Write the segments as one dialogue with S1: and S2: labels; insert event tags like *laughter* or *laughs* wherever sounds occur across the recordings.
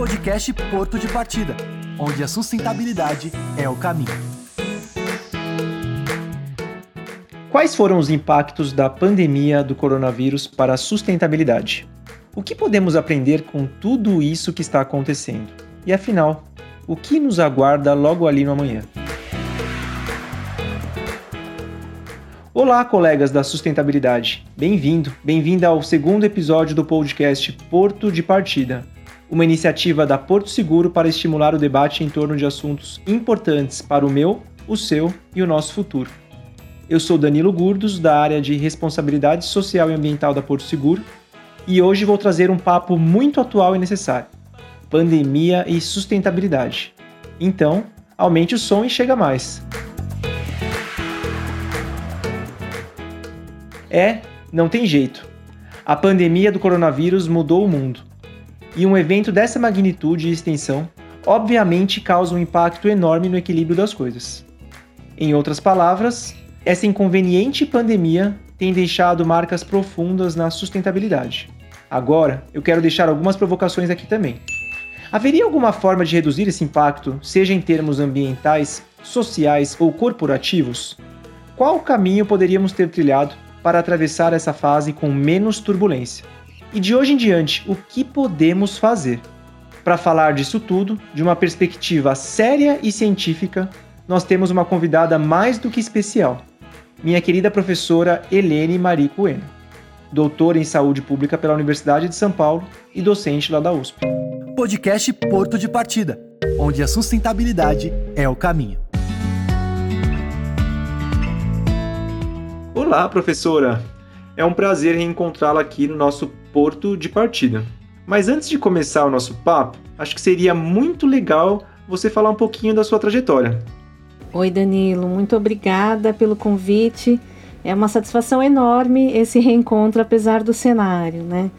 S1: Podcast Porto de Partida, onde a sustentabilidade é o caminho.
S2: Quais foram os impactos da pandemia do coronavírus para a sustentabilidade? O que podemos aprender com tudo isso que está acontecendo? E afinal, o que nos aguarda logo ali no amanhã? Olá, colegas da sustentabilidade. Bem-vindo, bem-vinda ao segundo episódio do podcast Porto de Partida, uma iniciativa da Porto Seguro para estimular o debate em torno de assuntos importantes para o meu, o seu e o nosso futuro. Eu sou Danilo Gurdos, da área de Responsabilidade Social e Ambiental da Porto Seguro, e hoje vou trazer um papo muito atual e necessário: pandemia e sustentabilidade. Então, aumente o som e chega mais. É, não tem jeito. A pandemia do coronavírus mudou o mundo. E um evento dessa magnitude e extensão, obviamente, causa um impacto enorme no equilíbrio das coisas. Em outras palavras, essa inconveniente pandemia tem deixado marcas profundas na sustentabilidade. Agora, eu quero deixar algumas provocações aqui também. Haveria alguma forma de reduzir esse impacto, seja em termos ambientais, sociais ou corporativos? Qual caminho poderíamos ter trilhado para atravessar essa fase com menos turbulência. E de hoje em diante, o que podemos fazer? Para falar disso tudo, de uma perspectiva séria e científica, nós temos uma convidada mais do que especial, minha querida professora Helene Marie Coelho, doutora em saúde pública pela Universidade de São Paulo e docente lá da USP.
S1: Podcast Porto de Partida, onde a sustentabilidade é o caminho.
S2: Olá, professora! É um prazer reencontrá-la aqui no nosso porto de partida. Mas antes de começar o nosso papo, acho que seria muito legal você falar um pouquinho da sua trajetória.
S3: Oi, Danilo, muito obrigada pelo convite. É uma satisfação enorme esse reencontro, apesar do cenário, né?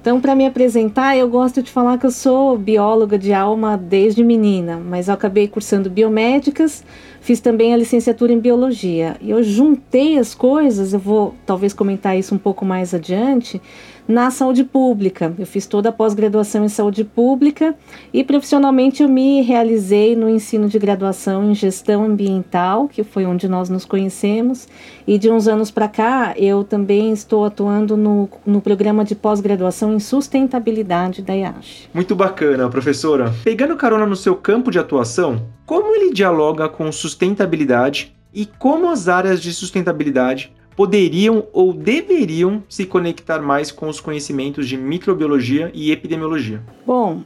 S3: Então, para me apresentar, eu gosto de falar que eu sou bióloga de alma desde menina, mas eu acabei cursando biomédicas, Fiz também a licenciatura em biologia. E eu juntei as coisas, eu vou talvez comentar isso um pouco mais adiante, na saúde pública. Eu fiz toda a pós-graduação em saúde pública e profissionalmente eu me realizei no ensino de graduação em gestão ambiental, que foi onde nós nos conhecemos, e de uns anos para cá eu também estou atuando no, no programa de pós-graduação em sustentabilidade da IASH.
S2: Muito bacana, professora. Pegando carona no seu campo de atuação, como ele dialoga com sustentabilidade e como as áreas de sustentabilidade poderiam ou deveriam se conectar mais com os conhecimentos de microbiologia e epidemiologia?
S3: Bom,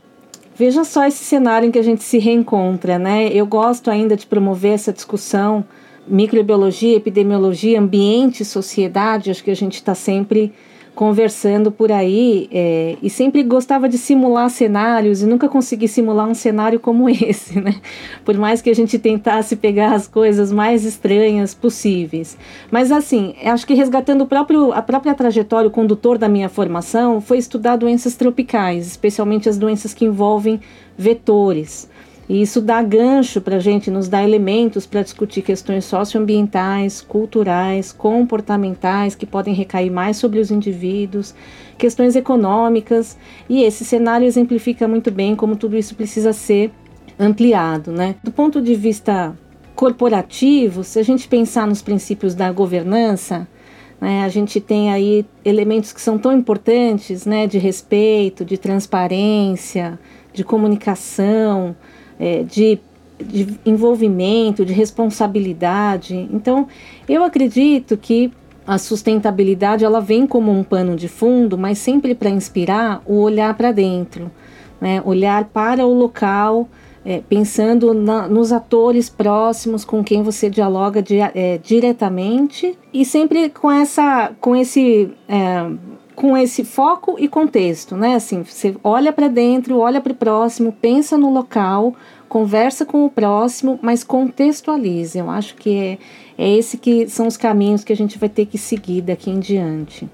S3: veja só esse cenário em que a gente se reencontra, né? Eu gosto ainda de promover essa discussão microbiologia, epidemiologia, ambiente, sociedade. Acho que a gente está sempre conversando por aí é, e sempre gostava de simular cenários e nunca consegui simular um cenário como *laughs* esse, né? Por mais que a gente tentasse pegar as coisas mais estranhas possíveis. Mas assim, acho que resgatando o próprio, a própria trajetória, o condutor da minha formação foi estudar doenças tropicais, especialmente as doenças que envolvem vetores. E isso dá gancho para a gente, nos dá elementos para discutir questões socioambientais, culturais, comportamentais, que podem recair mais sobre os indivíduos, questões econômicas. E esse cenário exemplifica muito bem como tudo isso precisa ser ampliado. Né? Do ponto de vista corporativo, se a gente pensar nos princípios da governança, né, a gente tem aí elementos que são tão importantes né, de respeito, de transparência, de comunicação é, de, de envolvimento, de responsabilidade. Então, eu acredito que a sustentabilidade ela vem como um pano de fundo, mas sempre para inspirar o olhar para dentro, né? olhar para o local, é, pensando na, nos atores próximos com quem você dialoga di, é, diretamente e sempre com essa, com esse é, com esse foco e contexto, né? Assim, você olha para dentro, olha para o próximo, pensa no local, conversa com o próximo, mas contextualize. Eu acho que é, é esse que são os caminhos que a gente vai ter que seguir daqui em diante.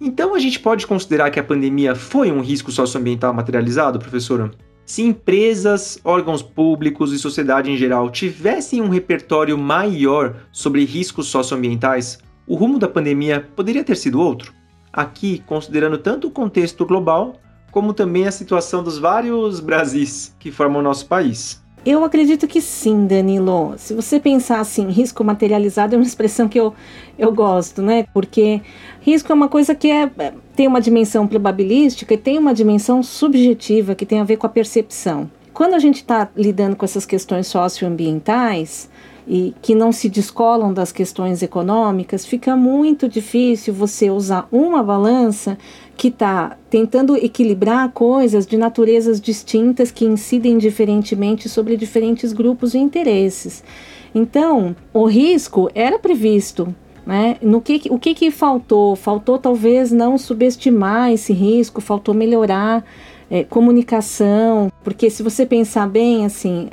S2: Então a gente pode considerar que a pandemia foi um risco socioambiental materializado, professora? Se empresas, órgãos públicos e sociedade em geral tivessem um repertório maior sobre riscos socioambientais, o rumo da pandemia poderia ter sido outro? Aqui considerando tanto o contexto global como também a situação dos vários Brasis que formam o nosso país.
S3: Eu acredito que sim, Danilo. Se você pensar assim, risco materializado é uma expressão que eu, eu gosto, né? Porque risco é uma coisa que é, é tem uma dimensão probabilística e tem uma dimensão subjetiva que tem a ver com a percepção. Quando a gente está lidando com essas questões socioambientais, e que não se descolam das questões econômicas, fica muito difícil você usar uma balança que está tentando equilibrar coisas de naturezas distintas que incidem diferentemente sobre diferentes grupos de interesses. Então, o risco era previsto. Né? No que, o que, que faltou? Faltou talvez não subestimar esse risco, faltou melhorar é, comunicação, porque se você pensar bem, assim,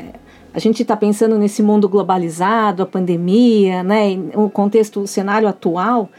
S3: a gente está pensando nesse mundo globalizado, a pandemia, né? O contexto, o cenário atual,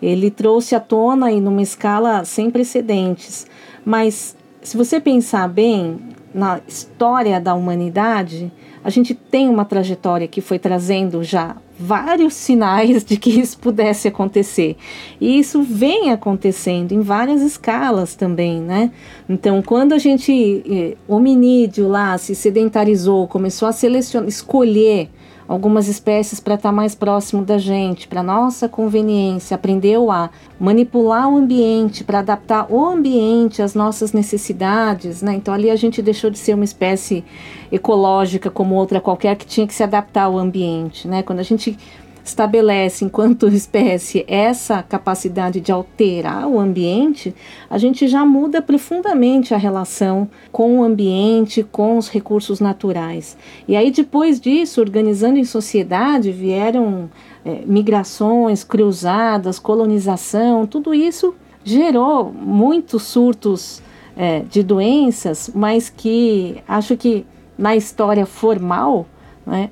S3: ele trouxe à tona e numa escala sem precedentes. Mas se você pensar bem na história da humanidade, a gente tem uma trajetória que foi trazendo já vários sinais de que isso pudesse acontecer. E isso vem acontecendo em várias escalas também, né? Então, quando a gente, eh, hominídeo lá, se sedentarizou, começou a selecionar, escolher algumas espécies para estar tá mais próximo da gente, para nossa conveniência, aprendeu a manipular o ambiente, para adaptar o ambiente às nossas necessidades, né? Então ali a gente deixou de ser uma espécie ecológica como outra qualquer que tinha que se adaptar ao ambiente, né? Quando a gente estabelece, enquanto *laughs* espécie, essa capacidade de alterar o ambiente, a gente já muda profundamente a relação com o ambiente, com os recursos naturais. E aí, depois disso, organizando em sociedade, vieram é, migrações, cruzadas, colonização, tudo isso gerou muitos surtos é, de doenças, mas que acho que na história formal?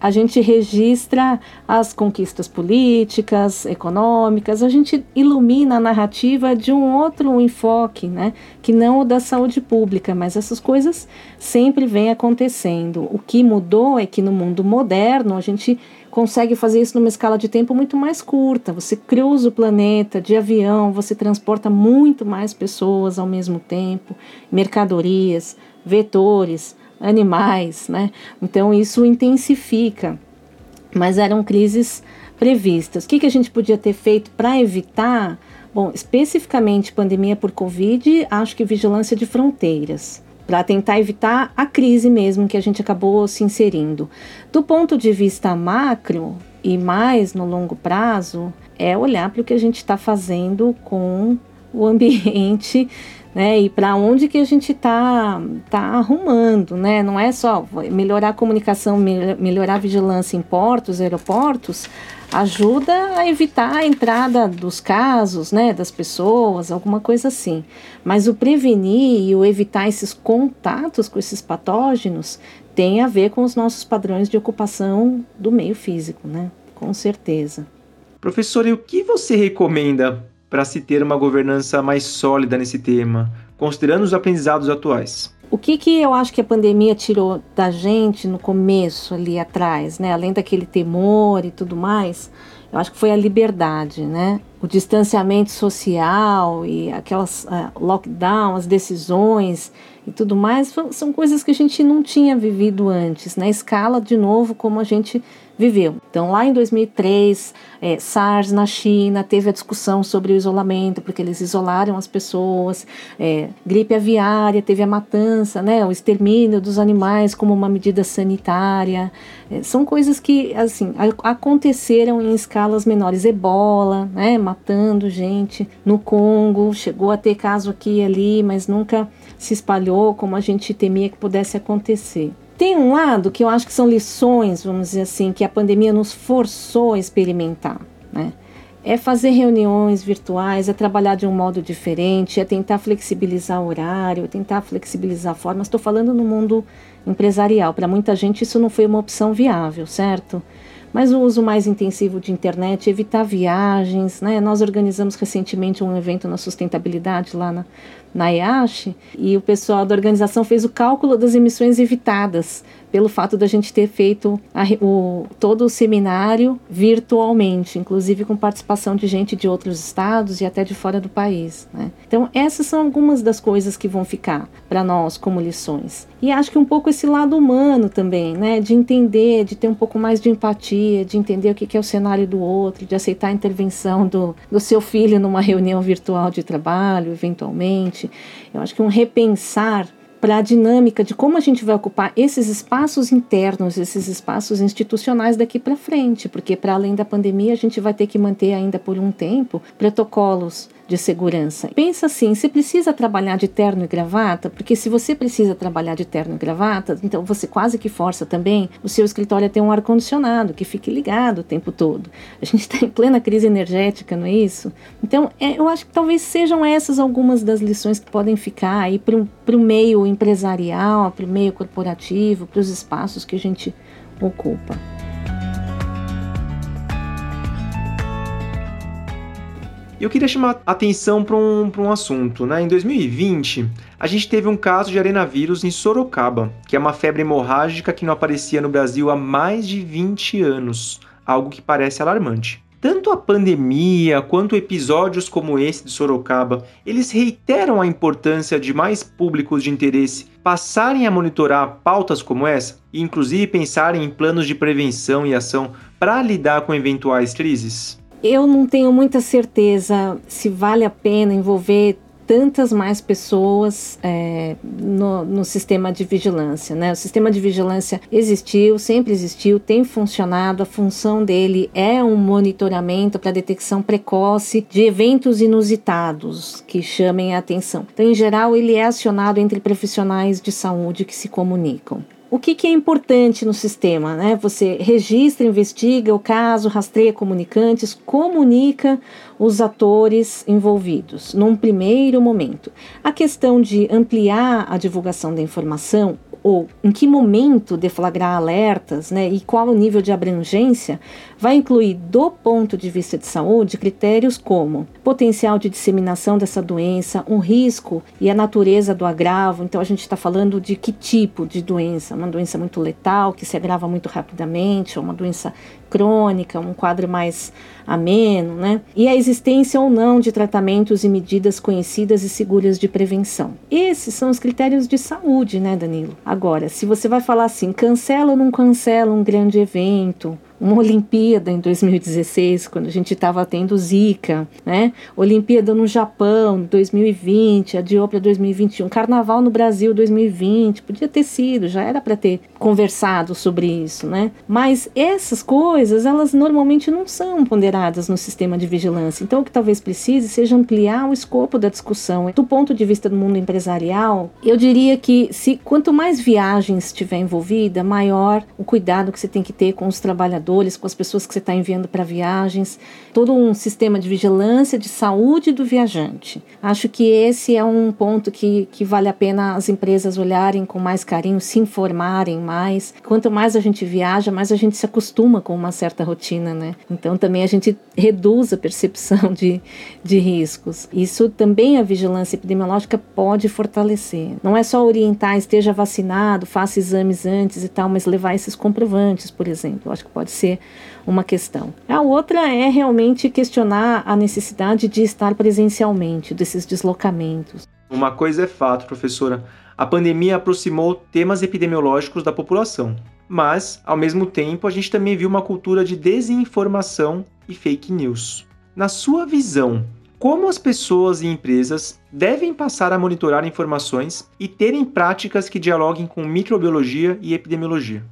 S3: A gente registra as conquistas políticas, econômicas, a gente ilumina a narrativa de um outro enfoque, né? que não o da saúde pública, mas essas coisas sempre vêm acontecendo. O que mudou é que no mundo moderno a gente consegue fazer isso numa escala de tempo muito mais curta. Você cruza o planeta de avião, você transporta muito mais pessoas ao mesmo tempo, mercadorias, vetores animais, né? Então isso intensifica. Mas eram crises previstas. O que, que a gente podia ter feito para evitar? Bom, especificamente pandemia por Covid, acho que vigilância de fronteiras, para tentar evitar a crise mesmo que a gente acabou se inserindo. Do ponto de vista macro e mais no longo prazo, é olhar para o que a gente está fazendo com o ambiente né? E para onde que a gente está tá arrumando, né? Não é só melhorar a comunicação, melhorar a vigilância em portos, aeroportos, ajuda a evitar a entrada dos casos, né, das pessoas, alguma coisa assim. Mas o prevenir e o evitar esses contatos com esses patógenos tem a ver com os nossos padrões de ocupação do meio físico, né? Com certeza.
S2: Professor, e o que você recomenda para se ter uma governança mais sólida nesse tema, considerando os aprendizados atuais?
S3: O que, que eu acho que a pandemia tirou da gente no começo ali atrás, né? Além daquele temor e tudo mais, eu acho que foi a liberdade, né? O distanciamento social e aquelas uh, lockdown, as decisões e tudo mais, são coisas que a gente não tinha vivido antes, na escala de novo como a gente viveu. Então, lá em 2003, é, SARS na China teve a discussão sobre o isolamento, porque eles isolaram as pessoas. É, gripe aviária teve a matança, né, o extermínio dos animais como uma medida sanitária. É, são coisas que, assim, aconteceram em escalas menores. Ebola, né, matando gente no Congo, chegou a ter caso aqui e ali, mas nunca se espalhou como a gente temia que pudesse acontecer. Tem um lado que eu acho que são lições, vamos dizer assim, que a pandemia nos forçou a experimentar, né? É fazer reuniões virtuais, é trabalhar de um modo diferente, é tentar flexibilizar o horário, é tentar flexibilizar forma. Estou falando no mundo empresarial. Para muita gente isso não foi uma opção viável, certo? Mas o uso mais intensivo de internet, evitar viagens, né? Nós organizamos recentemente um evento na sustentabilidade lá na, na IASH e o pessoal da organização fez o cálculo das emissões evitadas pelo fato da gente ter feito a, o, todo o seminário virtualmente, inclusive com participação de gente de outros estados e até de fora do país. Né? Então, essas são algumas das coisas que vão ficar para nós como lições. E acho que um pouco esse lado humano também, né? de entender, de ter um pouco mais de empatia, de entender o que é o cenário do outro, de aceitar a intervenção do, do seu filho numa reunião virtual de trabalho, eventualmente. Eu acho que um repensar para a dinâmica de como a gente vai ocupar esses espaços internos, esses espaços institucionais daqui para frente, porque para além da pandemia a gente vai ter que manter ainda por um tempo protocolos de segurança. Pensa assim, você precisa trabalhar de terno e gravata, porque se você precisa trabalhar de terno e gravata, então você quase que força também o seu escritório a ter um ar-condicionado que fique ligado o tempo todo. A gente está em plena crise energética, não é isso? Então, é, eu acho que talvez sejam essas algumas das lições que podem ficar aí para o meio empresarial, para o meio corporativo, para os espaços que a gente ocupa.
S2: E eu queria chamar atenção para um, um assunto. Né? Em 2020, a gente teve um caso de arenavírus em Sorocaba, que é uma febre hemorrágica que não aparecia no Brasil há mais de 20 anos, algo que parece alarmante. Tanto a pandemia quanto episódios como esse de Sorocaba, eles reiteram a importância de mais públicos de interesse passarem a monitorar pautas como essa e inclusive pensarem em planos de prevenção e ação para lidar com eventuais crises.
S3: Eu não tenho muita certeza se vale a pena envolver tantas mais pessoas é, no, no, sistema de vigilância. Né? O sistema de vigilância existiu, sempre existiu, tem funcionado. A função dele é um monitoramento para detecção precoce de eventos inusitados que chamem a atenção. Então, em geral, ele é acionado entre profissionais de saúde que se comunicam. O que, que, é importante no sistema? Né? Você registra, investiga o caso, rastreia comunicantes, comunica os atores envolvidos num primeiro momento. A questão de ampliar a divulgação da informação ou em que momento deflagrar alertas né, e qual o nível de abrangência, vai incluir, do ponto de vista de saúde, critérios como potencial de disseminação dessa doença, um risco e a natureza do agravo. Então, a gente está falando de que tipo de doença? Uma doença muito letal, que se agrava muito rapidamente, ou uma doença crônica, um quadro mais ameno, né? E a existência ou não de tratamentos e medidas conhecidas e seguras de prevenção. Esses são os critérios de saúde, né, Danilo? Agora, se você vai falar assim, cancela ou não cancela um grande evento, uma Olimpíada em 2016, quando a gente estava tendo Zika, né? Olimpíada no Japão, 2020, adiou para 2021, Carnaval no Brasil 2020, podia ter sido, já era para ter conversado sobre isso, né? Mas essas coisas, elas normalmente não são ponderadas no sistema de vigilância. Então, o que talvez precise seja ampliar o escopo da discussão. Do ponto de vista do mundo empresarial, eu diria que se quanto mais viagens estiver envolvida, maior o cuidado que você tem que ter com os trabalhadores com as pessoas que você está enviando para viagens, todo um sistema de vigilância de saúde do viajante. Acho que esse é um ponto que, que vale a pena as empresas olharem com mais carinho, se informarem mais. Quanto mais a gente viaja, mais a gente se acostuma com uma certa rotina, né? Então também a gente reduz a percepção de, de riscos. Isso também a vigilância epidemiológica pode fortalecer. Não é só orientar, esteja vacinado, faça exames antes e tal, mas levar esses comprovantes, por exemplo. Eu acho que pode ser uma questão. A outra é realmente questionar a necessidade de estar presencialmente, desses deslocamentos.
S2: Uma coisa é fato, professora: a pandemia aproximou temas epidemiológicos da população. Mas, ao mesmo tempo, a gente também viu uma cultura de desinformação e fake news. Na sua visão, como as pessoas e empresas devem passar a monitorar informações e terem práticas que dialoguem com microbiologia e epidemiologia?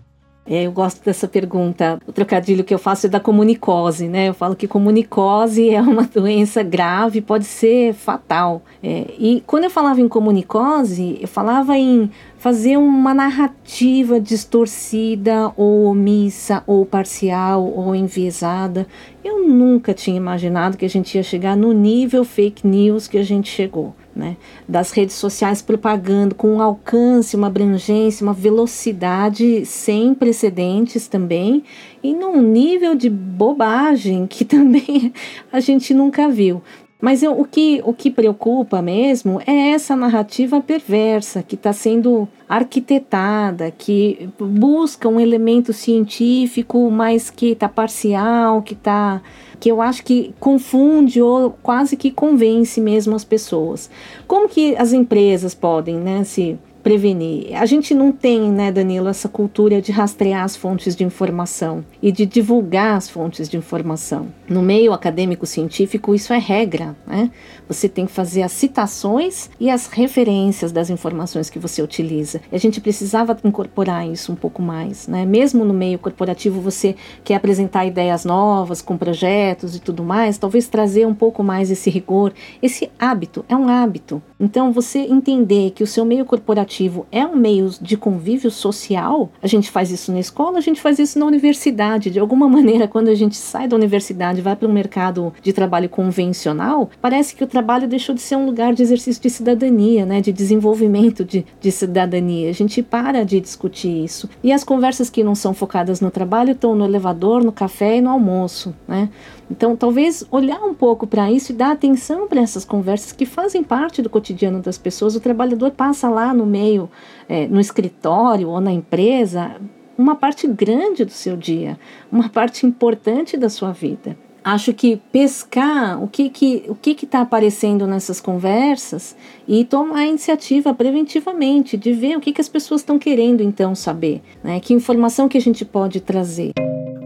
S3: É, eu gosto dessa pergunta. O trocadilho que eu faço é da comunicose, né? Eu falo que comunicose é uma *laughs* doença grave, pode ser fatal. É, e quando eu falava em comunicose, eu falava em fazer uma narrativa distorcida ou omissa ou parcial ou enviesada. Eu nunca tinha imaginado que a gente ia chegar no nível fake news que a gente chegou né, das redes sociais propagando com um alcance, uma abrangência, uma velocidade sem precedentes também e num nível de bobagem que *laughs* também a gente nunca viu. Mas eu, o, que, o que preocupa mesmo é essa narrativa perversa que está sendo arquitetada, que busca um elemento científico, mas que está parcial, que está que eu acho que confunde ou quase que convence mesmo as pessoas. Como que as empresas podem né, se prevenir. A gente não tem, né, Danilo, essa cultura de rastrear as fontes de informação e de divulgar as fontes de informação. No meio acadêmico científico, isso é regra, né? Você tem que fazer as citações e as referências das informações que você utiliza. E a gente precisava incorporar isso um pouco mais, né? Mesmo no meio corporativo, você quer apresentar ideias novas com projetos e tudo mais, talvez trazer um pouco mais esse rigor, esse hábito, é um hábito. Então, você entender que o seu meio corporativo é um meio de convívio social, a gente faz isso na escola, a gente faz isso na universidade. De alguma maneira, quando a gente sai da universidade e vai para um mercado de trabalho convencional, parece que o trabalho deixou de ser um lugar de exercício de cidadania, né, de desenvolvimento de, de cidadania. A gente para de discutir isso. E as conversas que não são focadas no trabalho estão no elevador, no café e no almoço. Né? Então, talvez olhar um pouco para isso e dar atenção para essas conversas que fazem parte do cotidiano das pessoas. O trabalhador passa lá no meio, é, no escritório ou na empresa, uma parte grande do seu dia, uma parte importante da sua vida. Acho que pescar o que que o que está aparecendo nessas conversas e tomar a iniciativa preventivamente de ver o que, que as pessoas estão querendo então saber, né? Que informação que a gente pode trazer.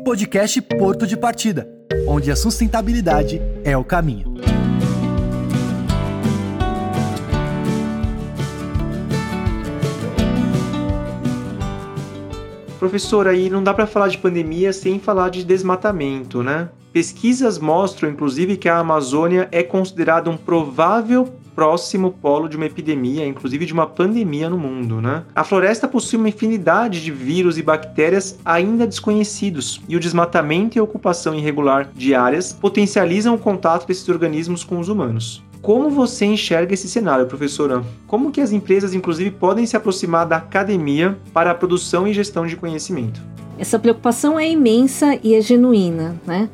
S1: Podcast Porto de Partida onde a sustentabilidade é o caminho.
S2: Professora, aí não dá para falar de pandemia sem falar de desmatamento, né? Pesquisas mostram, inclusive, que a Amazônia é considerada um provável próximo polo de uma epidemia, inclusive de uma pandemia no mundo, né? A floresta possui uma infinidade de vírus e bactérias ainda desconhecidos, e o desmatamento e ocupação irregular de áreas potencializam o contato desses organismos com os humanos. Como você enxerga esse cenário, professora? Como que as empresas, inclusive, podem se aproximar da academia para a produção e gestão de conhecimento?
S3: Essa preocupação é imensa e é genuína, né?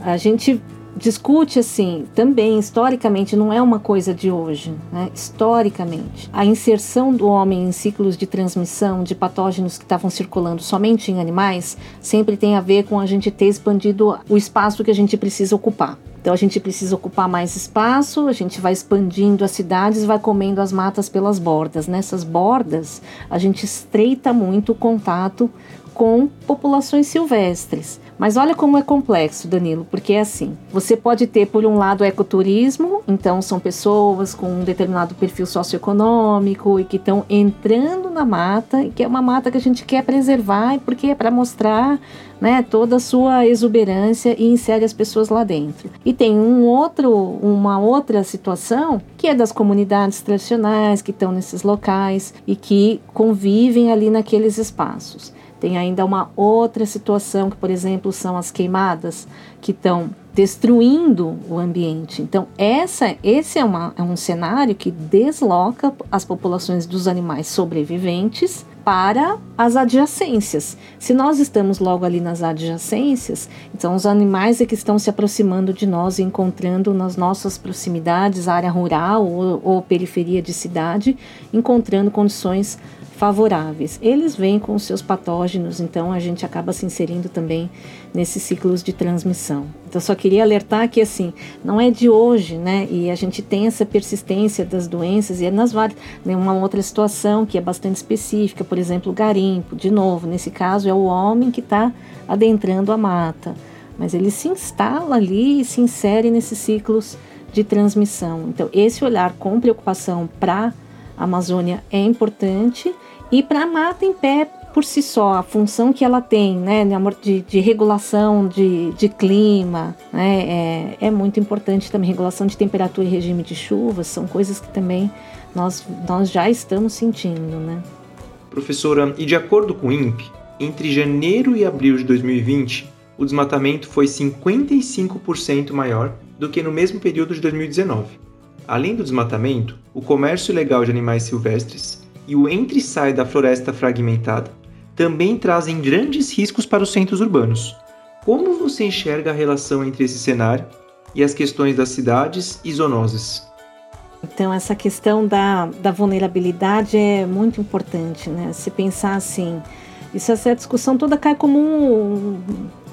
S3: A gente discute assim também historicamente não é uma coisa de hoje né? historicamente a inserção do homem em ciclos de transmissão de patógenos que estavam circulando somente em animais sempre tem a ver com a gente ter expandido o espaço que a gente precisa ocupar então a gente precisa ocupar mais espaço, a gente vai expandindo as cidades, vai comendo as matas pelas bordas. Nessas bordas, a gente estreita muito o contato com populações silvestres. Mas olha como é complexo, Danilo, porque é assim: você pode ter, por um lado, ecoturismo, então são pessoas com um determinado perfil socioeconômico e que estão entrando na mata, e que é uma mata que a gente quer preservar, porque é para mostrar né, toda a sua exuberância e insere as pessoas lá dentro. E tem um outro, uma outra situação que é das comunidades tradicionais que estão nesses locais e que convivem ali naqueles espaços. Tem ainda uma outra situação, que, por exemplo, são as queimadas, que estão destruindo o ambiente. Então, essa, esse é, uma, é um cenário que desloca as populações dos animais sobreviventes para as adjacências. Se nós estamos logo ali nas adjacências, então os animais é que estão se aproximando de nós, encontrando nas nossas proximidades, área rural ou, ou periferia de cidade, encontrando condições favoráveis. Eles vêm com os seus patógenos, então a gente acaba se inserindo também nesses ciclos de transmissão. Então só queria alertar que assim, não é de hoje, né? E a gente tem essa persistência das doenças e é nas várias, né, uma outra situação que é bastante específica, por exemplo, o garimpo, de novo, nesse caso é o homem que está adentrando a mata, mas ele se instala ali e se insere nesses ciclos de transmissão. Então, esse olhar com preocupação para a Amazônia é importante e para a mata em pé, por si só, a função que ela tem, né, de, de regulação de, de clima, né, é, é muito importante também. Regulação de temperatura e regime de chuvas são coisas que também nós, nós já estamos sentindo, né.
S2: Professora, e de acordo com o INPE, entre janeiro e abril de 2020, o desmatamento foi 55% maior do que no mesmo período de 2019. Além do desmatamento, o comércio ilegal de animais silvestres e o entre e sai da floresta fragmentada também trazem grandes riscos para os centros urbanos. Como você enxerga a relação entre esse cenário e as questões das cidades e zoonoses.
S3: Então, essa questão da, da vulnerabilidade é muito importante, né? Se pensar assim, isso, essa discussão toda cai como um,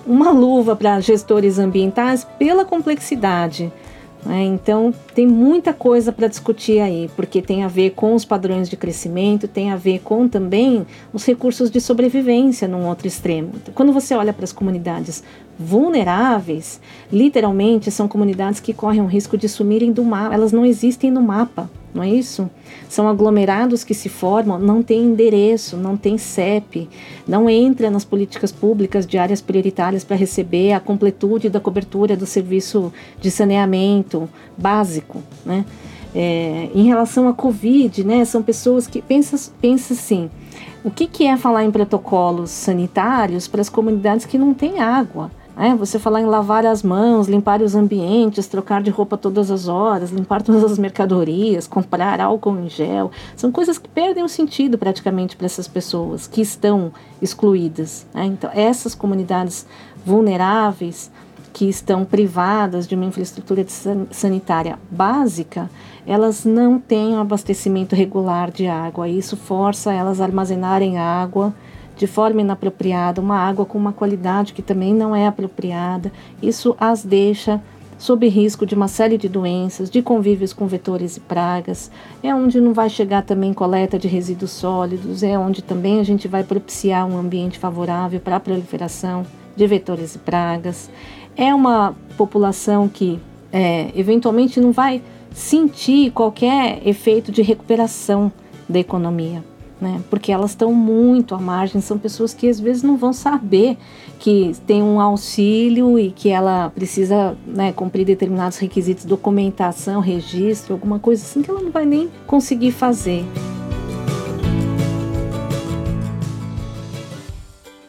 S3: uma luva para gestores ambientais pela complexidade. Né? Então, tem muita coisa para discutir aí, porque tem a ver com os padrões de crescimento, tem a ver com também os recursos de sobrevivência num outro extremo. Então, quando você olha para as comunidades vulneráveis, literalmente são comunidades que correm o risco de sumirem do mapa, elas não existem no mapa não é isso? São aglomerados que se formam, não tem endereço, não tem CEP, não entra nas políticas públicas de áreas prioritárias para receber a completude da cobertura do serviço de saneamento básico, né? É, em relação à Covid, né, são pessoas que pensa, pensa assim, o que, que é falar em protocolos sanitários para as comunidades que não têm água? É, você falar em lavar as mãos, limpar os ambientes, trocar de roupa todas as horas, limpar todas as mercadorias, comprar álcool em gel, são coisas que perdem o sentido praticamente para essas pessoas que estão excluídas. Né? Então, essas comunidades vulneráveis que estão privadas de uma infraestrutura sanitária básica, elas não têm um abastecimento regular de água. Isso força elas a armazenarem água de forma inapropriada, uma água com uma qualidade que também não é apropriada. Isso as deixa sob risco de uma série de doenças, de convívios com vetores e pragas. É onde não vai chegar também coleta de resíduos sólidos, é onde também a gente vai propiciar um ambiente favorável para a proliferação de vetores e pragas. É uma população que é, eventualmente não vai sentir qualquer efeito de recuperação da economia né? Porque elas estão muito à margem, são pessoas que às vezes não vão saber que tem um auxílio e que ela precisa né, cumprir determinados requisitos, documentação, registro, alguma coisa assim que ela não vai nem conseguir fazer.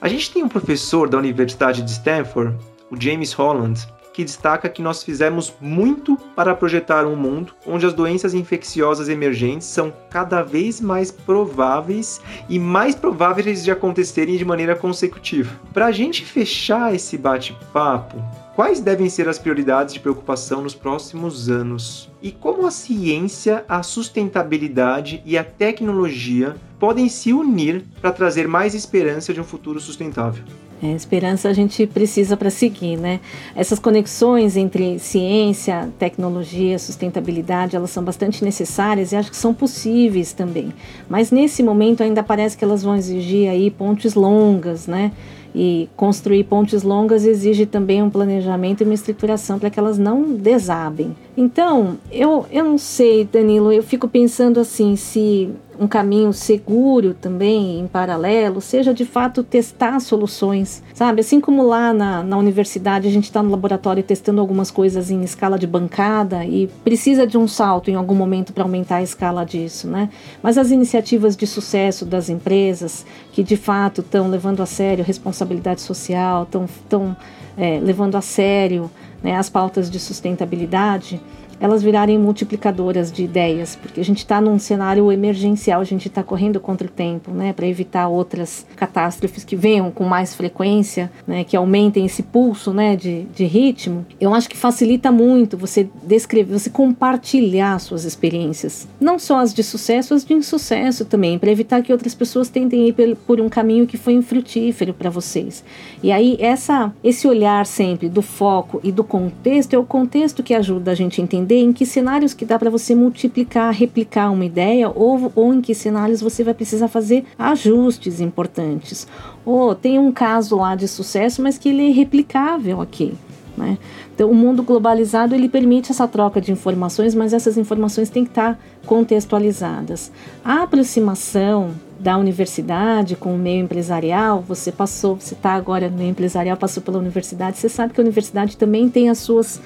S2: A gente tem um professor da Universidade de Stanford, o James Holland, que destaca que nós fizemos muito para projetar um mundo onde as doenças infecciosas emergentes são cada vez mais prováveis e mais prováveis de acontecerem de maneira consecutiva. Para a gente fechar esse bate-papo, quais devem ser as prioridades de preocupação nos próximos anos? E como a ciência, a sustentabilidade e a tecnologia podem se unir para trazer mais esperança de um futuro sustentável?
S3: É, esperança a gente precisa para seguir, né? Essas conexões entre ciência, tecnologia, sustentabilidade, elas são bastante necessárias e acho que são possíveis também. Mas nesse momento ainda parece que elas vão exigir aí pontes longas, né? E construir pontes longas exige também um planejamento e uma estruturação para que elas não desabem. Então, eu, eu não sei, Danilo, eu fico pensando assim, se um caminho seguro também, em paralelo, seja de fato testar soluções, sabe? Assim como lá na, na universidade a gente está no laboratório testando algumas coisas em escala de bancada e precisa de um salto em algum momento para aumentar a escala disso, né? Mas as iniciativas de sucesso das empresas que de fato estão levando a sério responsabilidade social, estão é, levando a sério né, as pautas de sustentabilidade, elas virarem multiplicadoras de ideias, porque a gente está num cenário emergencial, a gente está correndo contra o tempo, né, para evitar outras catástrofes que venham com mais frequência, né, que aumentem esse pulso, né, de, de ritmo. Eu acho que facilita muito você descrever, você compartilhar suas experiências, não só as de sucesso, as de insucesso também, para evitar que outras pessoas tentem ir por um caminho que foi infrutífero para vocês. E aí essa, esse olhar sempre do foco e do contexto é o contexto que ajuda a gente a entender entender em que cenários que dá para você multiplicar, replicar uma ideia ou, ou em que cenários você vai precisar fazer ajustes importantes. Ou tem um caso lá de sucesso, mas que ele é replicável aqui. Né? Então, o mundo globalizado ele permite essa troca de informações, mas essas informações têm que estar contextualizadas. A aproximação da universidade com o meio empresarial, você passou, você está agora no meio empresarial, passou pela universidade, você sabe que a universidade também tem as suas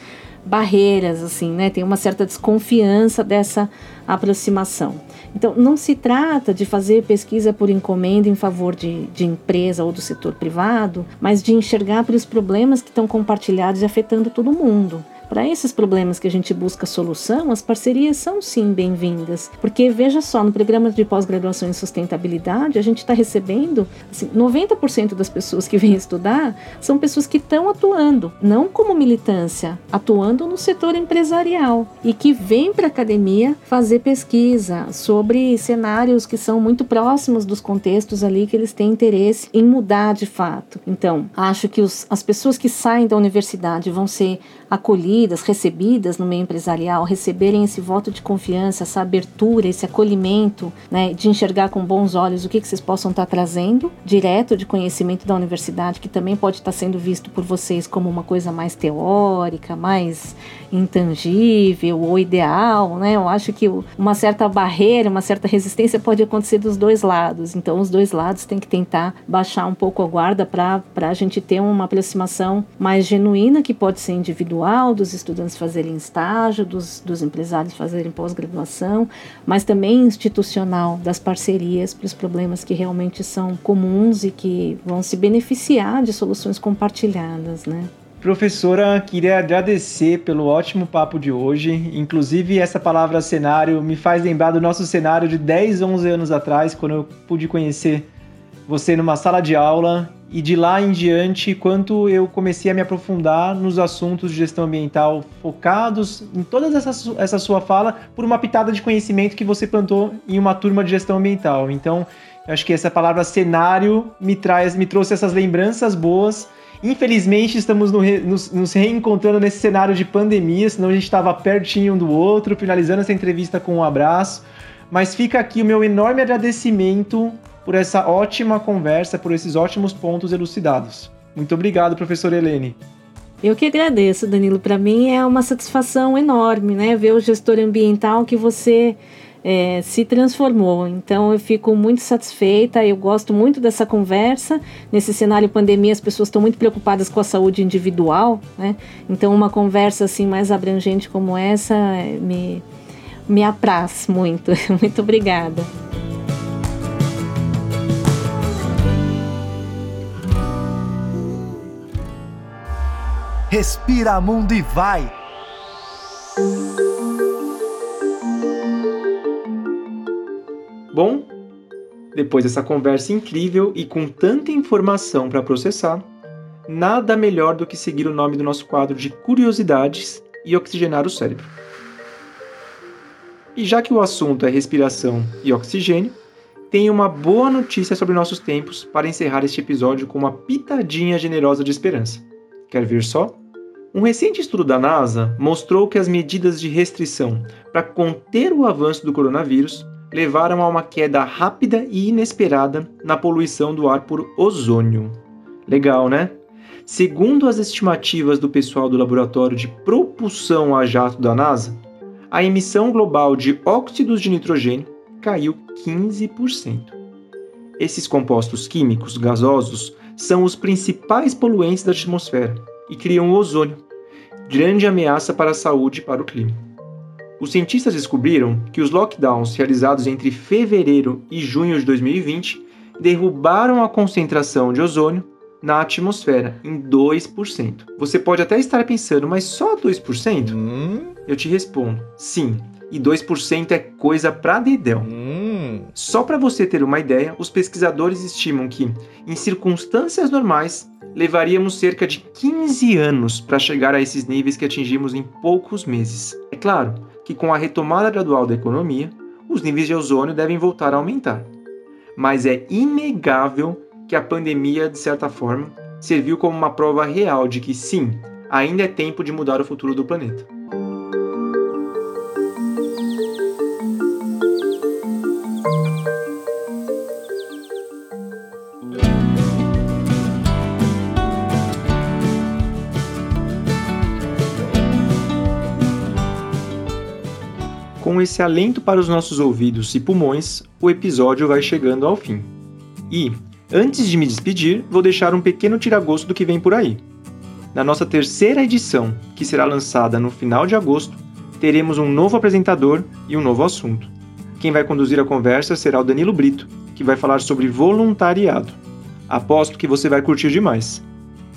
S3: barreiras, assim, né? Tem uma certa desconfiança dessa aproximação. Então, não se trata de fazer pesquisa por encomenda em favor de, de empresa ou do setor privado, mas de enxergar para os problemas que estão compartilhados e afetando todo mundo. Para esses problemas que a gente busca solução, as parcerias são sim bem-vindas. Porque veja só, no programa de pós-graduação em sustentabilidade, a gente está recebendo assim, 90% das pessoas que vêm estudar são pessoas que estão atuando, não como militância, atuando no setor empresarial e que vêm para a academia fazer pesquisa sobre cenários que são muito próximos dos contextos ali que eles têm interesse em mudar de fato. Então, acho que os, as pessoas que saem da universidade vão ser acolhidas, recebidas no meio empresarial, receberem esse voto de confiança, essa abertura, esse acolhimento, né, de enxergar com bons olhos o que, que vocês possam estar trazendo direto de conhecimento da universidade, que também pode estar sendo visto por vocês como uma coisa mais teórica, mais intangível ou ideal, né? Eu acho que uma certa barreira, uma certa resistência pode acontecer dos dois lados. Então, os dois lados têm que tentar baixar um pouco a guarda para a gente ter uma aproximação mais genuína, que pode ser individual, dos estudantes fazerem estágio, dos, dos empresários fazerem pós-graduação, mas também institucional, das parcerias para os problemas que realmente são comuns e que vão se beneficiar de soluções compartilhadas, né?
S2: Professora, queria agradecer pelo ótimo papo de hoje. Inclusive, essa palavra cenário me faz lembrar do nosso cenário de 10, 11 anos atrás, quando eu pude conhecer você numa sala de aula e de lá em diante, quanto eu comecei a me aprofundar nos assuntos de gestão ambiental focados em toda essa, essa sua fala por uma pitada de conhecimento que você plantou em uma turma de gestão ambiental. Então, eu acho que essa palavra cenário me traz, me trouxe essas lembranças boas Infelizmente, estamos no re, nos, nos, reencontrando nesse cenário de pandemia, senão a gente estava pertinho um do outro, finalizando essa entrevista com um abraço. Mas fica aqui o meu enorme agradecimento por essa ótima conversa, por esses ótimos pontos elucidados. Muito obrigado, professor Helene.
S3: Eu que agradeço, Danilo. Para mim é uma satisfação enorme, né? Ver o gestor ambiental que você é, se transformou. Então eu fico muito satisfeita, eu gosto muito dessa conversa. Nesse cenário pandemia, as pessoas estão muito preocupadas com a saúde individual, né? Então uma conversa assim mais abrangente como essa é, me, me apraz muito. *laughs* muito obrigada.
S1: Respira mundo e vai!
S2: Bom, depois dessa conversa incrível e com tanta informação para processar, nada melhor do que seguir o nome do nosso quadro de curiosidades e oxigenar o cérebro. E já que o assunto é respiração e oxigênio, tenho uma boa notícia sobre nossos tempos para encerrar este episódio com uma pitadinha generosa de esperança. Quer ver só? Um recente estudo da NASA mostrou que as medidas de restrição para conter o avanço do coronavírus levaram a uma queda rápida e inesperada na poluição do ar por ozônio. Legal, né? Segundo as estimativas do pessoal do laboratório de propulsão a jato da NASA, a emissão global de óxidos de nitrogênio caiu 15%. Esses compostos químicos gasosos são os principais poluentes da atmosfera e criam o ozônio, grande ameaça para a saúde e para o clima. Os cientistas descobriram que os lockdowns realizados entre fevereiro e junho de 2020 derrubaram a concentração de ozônio na atmosfera em 2%. Você pode até estar pensando, mas só 2%? Hum? Eu te respondo, sim. E 2% é coisa pra dedéu. Hum. Só para você ter uma ideia, os pesquisadores estimam que, em circunstâncias normais, levaríamos cerca de 15 anos para chegar a esses níveis que atingimos em poucos meses. É claro, que, com a retomada gradual da economia, os níveis de ozônio devem voltar a aumentar. Mas é inegável que a pandemia, de certa forma, serviu como uma prova real de que sim, ainda é tempo de mudar o futuro do planeta. Esse alento para os nossos ouvidos e pulmões, o episódio vai chegando ao fim. E, antes de me despedir, vou deixar um pequeno tiragosto do que vem por aí. Na nossa terceira edição, que será lançada no final de agosto, teremos um novo apresentador e um novo assunto. Quem vai conduzir a conversa será o Danilo Brito, que vai falar sobre voluntariado. Aposto que você vai curtir demais.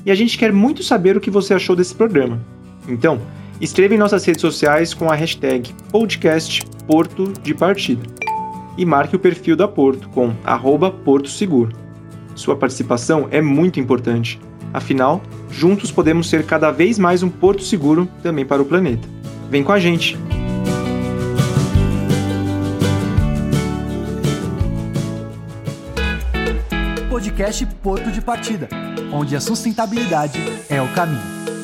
S2: E a gente quer muito saber o que você achou desse programa. Então, Escreva em nossas redes sociais com a hashtag podcast Porto de Partida e marque o perfil da Porto com arroba Porto Seguro. Sua participação é muito importante, afinal, juntos podemos ser cada vez mais um porto seguro também para o planeta. Vem com a gente!
S1: Podcast Porto de Partida, onde a sustentabilidade é o caminho.